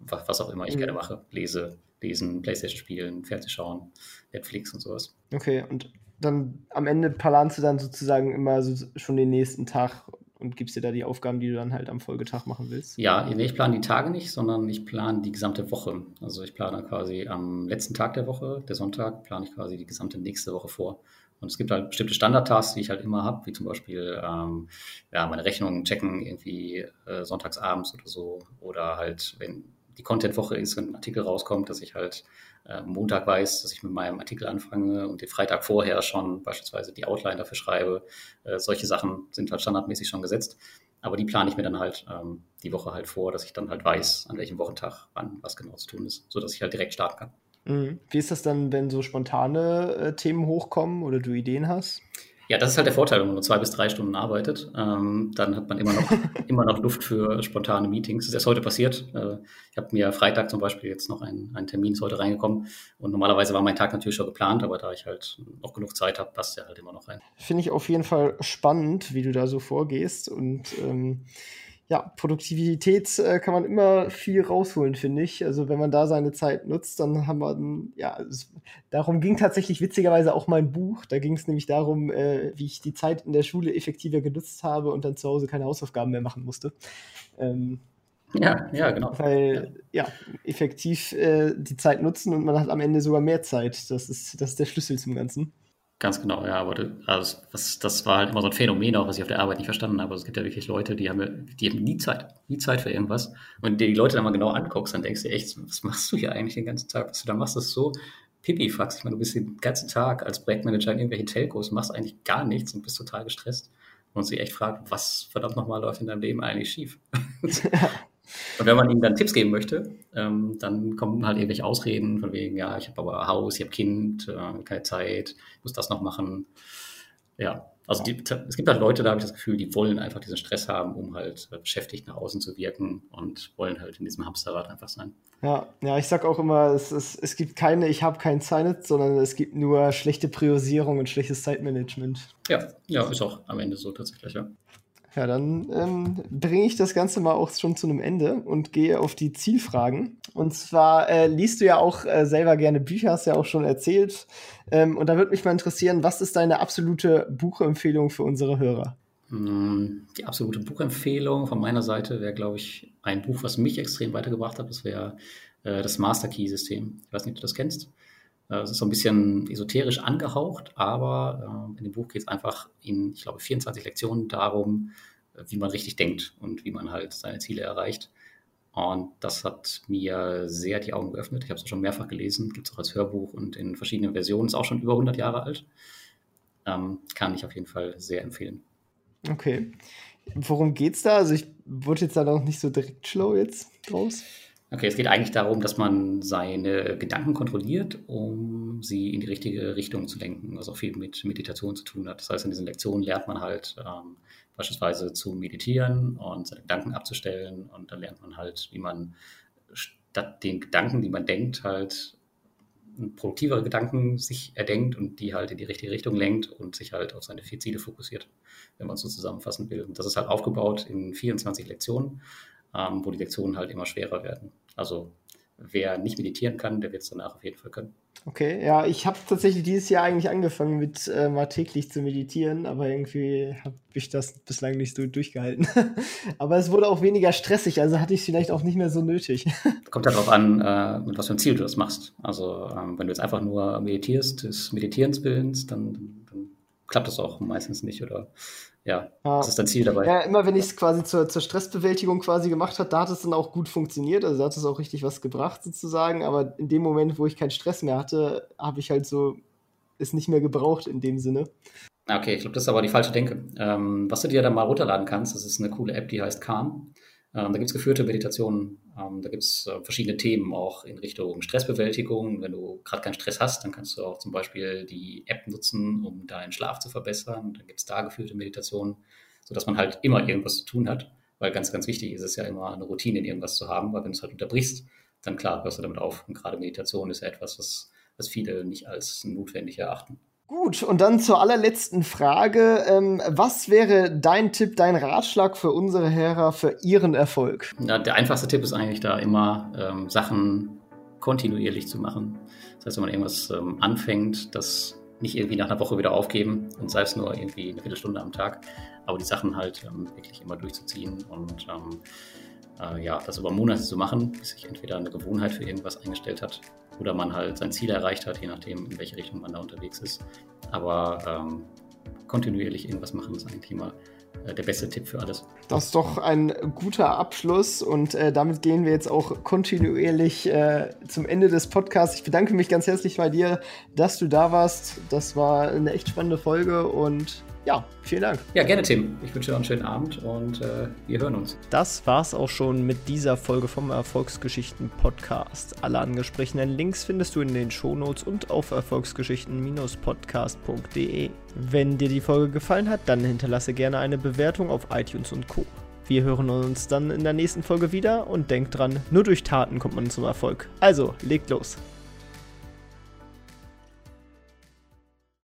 was, was auch immer ich mhm. gerne mache. Lese, lesen, Playstation spielen, Fernseh schauen, Netflix und sowas. Okay, und dann am Ende planst du dann sozusagen immer so schon den nächsten Tag und gibst dir da die Aufgaben, die du dann halt am Folgetag machen willst? Ja, ich plane die Tage nicht, sondern ich plane die gesamte Woche. Also ich plane quasi am letzten Tag der Woche, der Sonntag, plane ich quasi die gesamte nächste Woche vor. Und es gibt halt bestimmte Standardtasks, die ich halt immer habe, wie zum Beispiel ähm, ja, meine Rechnungen checken irgendwie äh, sonntagsabends oder so. Oder halt, wenn die Content-Woche ist, wenn ein Artikel rauskommt, dass ich halt äh, Montag weiß, dass ich mit meinem Artikel anfange und den Freitag vorher schon beispielsweise die Outline dafür schreibe. Äh, solche Sachen sind halt standardmäßig schon gesetzt. Aber die plane ich mir dann halt ähm, die Woche halt vor, dass ich dann halt weiß, an welchem Wochentag wann was genau zu tun ist, sodass ich halt direkt starten kann. Mhm. Wie ist das dann, wenn so spontane äh, Themen hochkommen oder du Ideen hast? Ja, das ist halt der Vorteil, wenn man nur zwei bis drei Stunden arbeitet. Ähm, dann hat man immer noch, immer noch Luft für spontane Meetings. Das ist erst heute passiert. Äh, ich habe mir Freitag zum Beispiel jetzt noch einen, einen Termin ist heute reingekommen. Und normalerweise war mein Tag natürlich schon geplant, aber da ich halt noch genug Zeit habe, passt der halt immer noch rein. Finde ich auf jeden Fall spannend, wie du da so vorgehst. Und ähm, ja, Produktivität äh, kann man immer viel rausholen, finde ich. Also wenn man da seine Zeit nutzt, dann haben wir, ja, es, darum ging tatsächlich witzigerweise auch mein Buch. Da ging es nämlich darum, äh, wie ich die Zeit in der Schule effektiver genutzt habe und dann zu Hause keine Hausaufgaben mehr machen musste. Ähm, ja, ja, genau. Weil, ja, effektiv äh, die Zeit nutzen und man hat am Ende sogar mehr Zeit. Das ist, das ist der Schlüssel zum Ganzen. Ganz genau, ja, aber also, das, das war halt immer so ein Phänomen auch, was ich auf der Arbeit nicht verstanden habe. Also es gibt ja wirklich Leute, die haben, die haben nie Zeit, nie Zeit für irgendwas. Und dir die Leute dann mal genau anguckst, dann denkst du echt, was machst du hier eigentlich den ganzen Tag? Was du da machst, ist so pipifax. Ich meine, du bist den ganzen Tag als Projektmanager in irgendwelchen Telcos, machst eigentlich gar nichts und bist total gestresst. Und sich echt fragt, was verdammt nochmal läuft in deinem Leben eigentlich schief? Und wenn man ihnen dann Tipps geben möchte, ähm, dann kommen halt irgendwelche Ausreden von wegen, ja, ich habe aber Haus, ich habe Kind, äh, keine Zeit, ich muss das noch machen. Ja, also die, es gibt halt Leute, da habe ich das Gefühl, die wollen einfach diesen Stress haben, um halt beschäftigt nach außen zu wirken und wollen halt in diesem Hamsterrad einfach sein. Ja, ja, ich sag auch immer, es, es, es gibt keine, ich habe kein Signet, sondern es gibt nur schlechte Priorisierung und schlechtes Zeitmanagement. Ja, ja, ist auch am Ende so tatsächlich, ja. Ja, dann ähm, bringe ich das Ganze mal auch schon zu einem Ende und gehe auf die Zielfragen. Und zwar äh, liest du ja auch äh, selber gerne Bücher, hast ja auch schon erzählt. Ähm, und da würde mich mal interessieren, was ist deine absolute Buchempfehlung für unsere Hörer? Hm, die absolute Buchempfehlung von meiner Seite wäre, glaube ich, ein Buch, was mich extrem weitergebracht hat. Das wäre äh, das Master Key System. Ich weiß nicht, ob du das kennst. Äh, es ist so ein bisschen esoterisch angehaucht, aber äh, in dem Buch geht es einfach in, ich glaube, 24 Lektionen darum, äh, wie man richtig denkt und wie man halt seine Ziele erreicht. Und das hat mir sehr die Augen geöffnet. Ich habe es schon mehrfach gelesen, gibt es auch als Hörbuch und in verschiedenen Versionen, ist auch schon über 100 Jahre alt. Ähm, kann ich auf jeden Fall sehr empfehlen. Okay. Worum geht's da? Also ich wurde jetzt da noch nicht so direkt schlau jetzt draus. Okay, es geht eigentlich darum, dass man seine Gedanken kontrolliert, um sie in die richtige Richtung zu lenken, was auch viel mit Meditation zu tun hat. Das heißt, in diesen Lektionen lernt man halt ähm, beispielsweise zu meditieren und seine Gedanken abzustellen und dann lernt man halt, wie man statt den Gedanken, die man denkt, halt produktivere Gedanken sich erdenkt und die halt in die richtige Richtung lenkt und sich halt auf seine vier Ziele fokussiert, wenn man es so zusammenfassen will. Und das ist halt aufgebaut in 24 Lektionen, ähm, wo die Lektionen halt immer schwerer werden. Also wer nicht meditieren kann, der wird es danach auf jeden Fall können. Okay, ja, ich habe tatsächlich dieses Jahr eigentlich angefangen mit äh, mal täglich zu meditieren, aber irgendwie habe ich das bislang nicht so durchgehalten. aber es wurde auch weniger stressig, also hatte ich es vielleicht auch nicht mehr so nötig. Kommt darauf an, äh, mit was für ein Ziel du das machst. Also ähm, wenn du jetzt einfach nur meditierst, des Meditierens willens, dann, dann klappt das auch meistens nicht oder ja, ja, das ist dein Ziel dabei. Ja, immer wenn ich es quasi zur, zur Stressbewältigung quasi gemacht habe, da hat es dann auch gut funktioniert, also da hat es auch richtig was gebracht sozusagen, aber in dem Moment, wo ich keinen Stress mehr hatte, habe ich halt so es nicht mehr gebraucht in dem Sinne. Ah, okay, ich glaube, das ist aber die falsche Denke. Ähm, was du dir dann mal runterladen kannst, das ist eine coole App, die heißt Calm. Ähm, da gibt es geführte Meditationen, da gibt es äh, verschiedene Themen auch in Richtung Stressbewältigung. Wenn du gerade keinen Stress hast, dann kannst du auch zum Beispiel die App nutzen, um deinen Schlaf zu verbessern. Dann gibt es da geführte Meditationen, sodass man halt immer irgendwas zu tun hat. Weil ganz, ganz wichtig ist es ja immer, eine Routine in irgendwas zu haben, weil wenn du es halt unterbrichst, dann klar, hörst du damit auf. Und gerade Meditation ist ja etwas, was, was viele nicht als notwendig erachten. Gut, und dann zur allerletzten Frage. Ähm, was wäre dein Tipp, dein Ratschlag für unsere Hörer für ihren Erfolg? Ja, der einfachste Tipp ist eigentlich da immer, ähm, Sachen kontinuierlich zu machen. Das heißt, wenn man irgendwas ähm, anfängt, das nicht irgendwie nach einer Woche wieder aufgeben und sei es nur irgendwie eine Viertelstunde am Tag, aber die Sachen halt ähm, wirklich immer durchzuziehen und ähm, äh, ja, das über Monate zu machen, bis sich entweder eine Gewohnheit für irgendwas eingestellt hat oder man halt sein Ziel erreicht hat, je nachdem, in welche Richtung man da unterwegs ist. Aber ähm, kontinuierlich irgendwas machen ist eigentlich immer äh, der beste Tipp für alles. Das ist doch ein guter Abschluss und äh, damit gehen wir jetzt auch kontinuierlich äh, zum Ende des Podcasts. Ich bedanke mich ganz herzlich bei dir, dass du da warst. Das war eine echt spannende Folge und ja, vielen Dank. Ja, gerne, Tim. Ich wünsche dir einen schönen Abend und äh, wir hören uns. Das war's auch schon mit dieser Folge vom Erfolgsgeschichten Podcast. Alle angesprochenen Links findest du in den Shownotes und auf erfolgsgeschichten-podcast.de. Wenn dir die Folge gefallen hat, dann hinterlasse gerne eine Bewertung auf iTunes und Co. Wir hören uns dann in der nächsten Folge wieder und denkt dran, nur durch Taten kommt man zum Erfolg. Also, legt los.